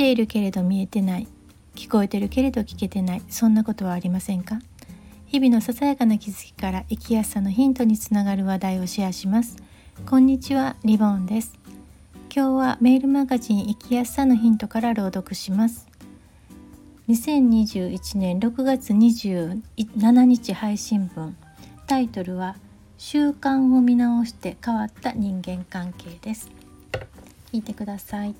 ているけれど見えてない。聞こえてるけれど聞けてない。そんなことはありませんか？日々のささやかな気づきから生きやすさのヒントにつながる話題をシェアします。こんにちはリボンです。今日はメールマガジン生きやすさのヒントから朗読します。2021年6月27日配信分。タイトルは習慣を見直して変わった人間関係です。聞いてください。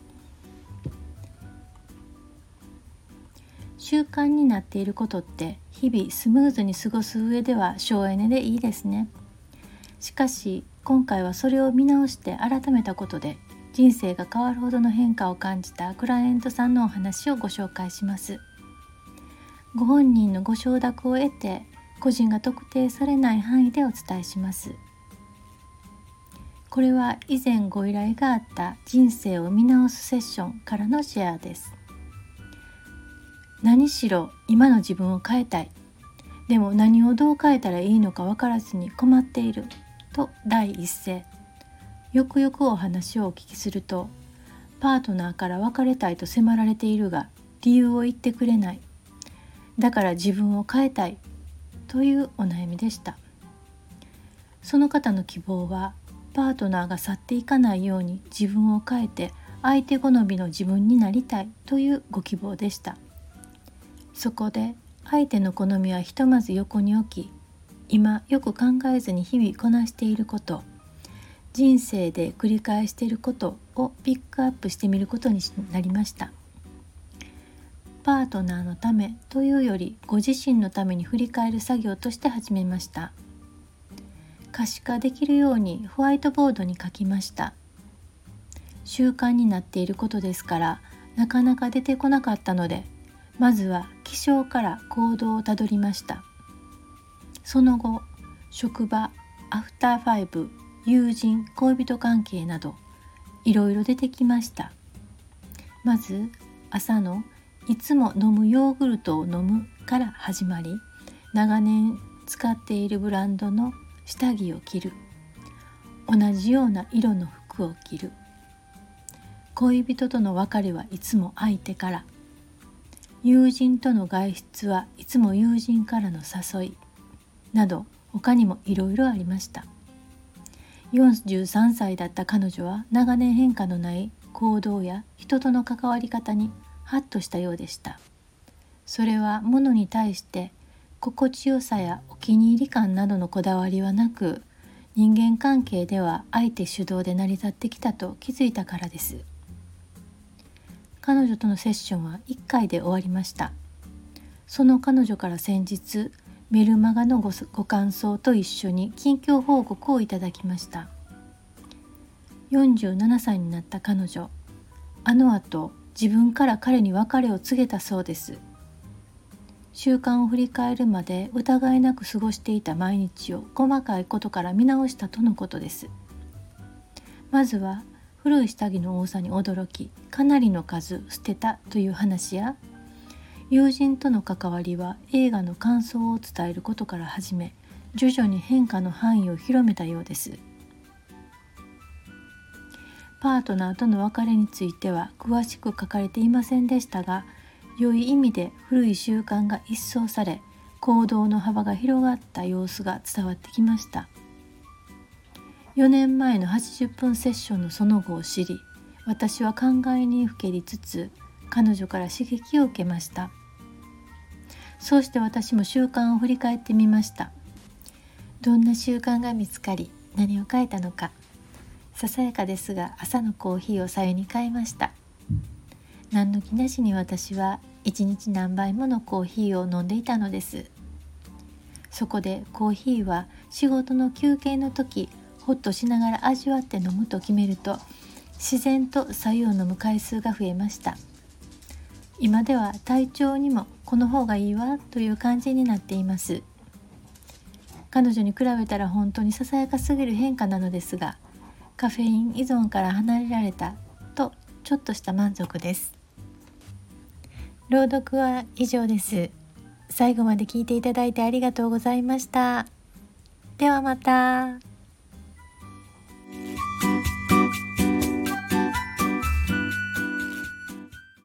習慣になっていることって日々スムーズに過ごす上では省エネでいいですね。しかし今回はそれを見直して改めたことで人生が変わるほどの変化を感じたクライアントさんのお話をご紹介します。ご本人のご承諾を得て個人が特定されない範囲でお伝えします。これは以前ご依頼があった人生を見直すセッションからのシェアです。何しろ今の自分を変えたい。でも何をどう変えたらいいのか分からずに困っている。と第一声。よくよくお話をお聞きするとパートナーから別れたいと迫られているが理由を言ってくれない。だから自分を変えたい。というお悩みでした。その方の希望はパートナーが去っていかないように自分を変えて相手好みの自分になりたいというご希望でした。そこで相手の好みはひとまず横に置き今よく考えずに日々こなしていること人生で繰り返していることをピックアップしてみることになりました。パートナーのためというよりご自身のために振り返る作業として始めました。可視化できるようにホワイトボードに書きました。習慣になっていることですからなかなか出てこなかったのでまずは起床から行動をたどりました。その後職場アフターファイブ友人恋人関係などいろいろ出てきました。まず朝のいつも飲むヨーグルトを飲むから始まり長年使っているブランドの下着を着る。同じような色の服を着る。恋人との別れはいつも相手から友人との外出はいつも友人からの誘いなど他にもいろいろありました。43歳だった彼女は長年変化のない行動や人との関わり方にハッとしたようでした。それは物に対して心地よさやお気に入り感などのこだわりはなく人間関係では相手主導で成り立ってきたと気づいたからです。彼女とのセッションは1回で終わりました。その彼女から先日メルマガのごご感想と一緒に近況報告をいただきました。47歳になった彼女。あの後自分から彼に別れを告げたそうです。習慣を振り返るまで疑いなく過ごしていた毎日を細かいことから見直したとのことです。まずは古い下着の多さに驚きかなりの数捨てたという話や友人との関わりは映画の感想を伝えることから始め徐々に変化の範囲を広めたようです。パートナーとの別れについては詳しく書かれていませんでしたが良い意味で古い習慣が一掃され行動の幅が広がった様子が伝わってきました。4年前の80分セッションのその後を知り私は考えにふけりつつ彼女から刺激を受けました。そうして私も習慣を振り返ってみました。どんな習慣が見つかり何を変えたのかささやかですが朝のコーヒーをさゆに変えました。何の気なしに私は一日何杯ものコーヒーを飲んでいたのです。そこでコーヒーは仕事の休憩の時ホッとしながら味わって飲むと決めると自然と白湯を飲む回数が増えました。今では体調にもこの方がいいわという感じになっています。彼女に比べたら本当にささやかすぎる変化なのですがカフェイン依存から離れられたとちょっとした満足です。朗読は以上です。最後まで聞いていただいてありがとうございました。ではまた。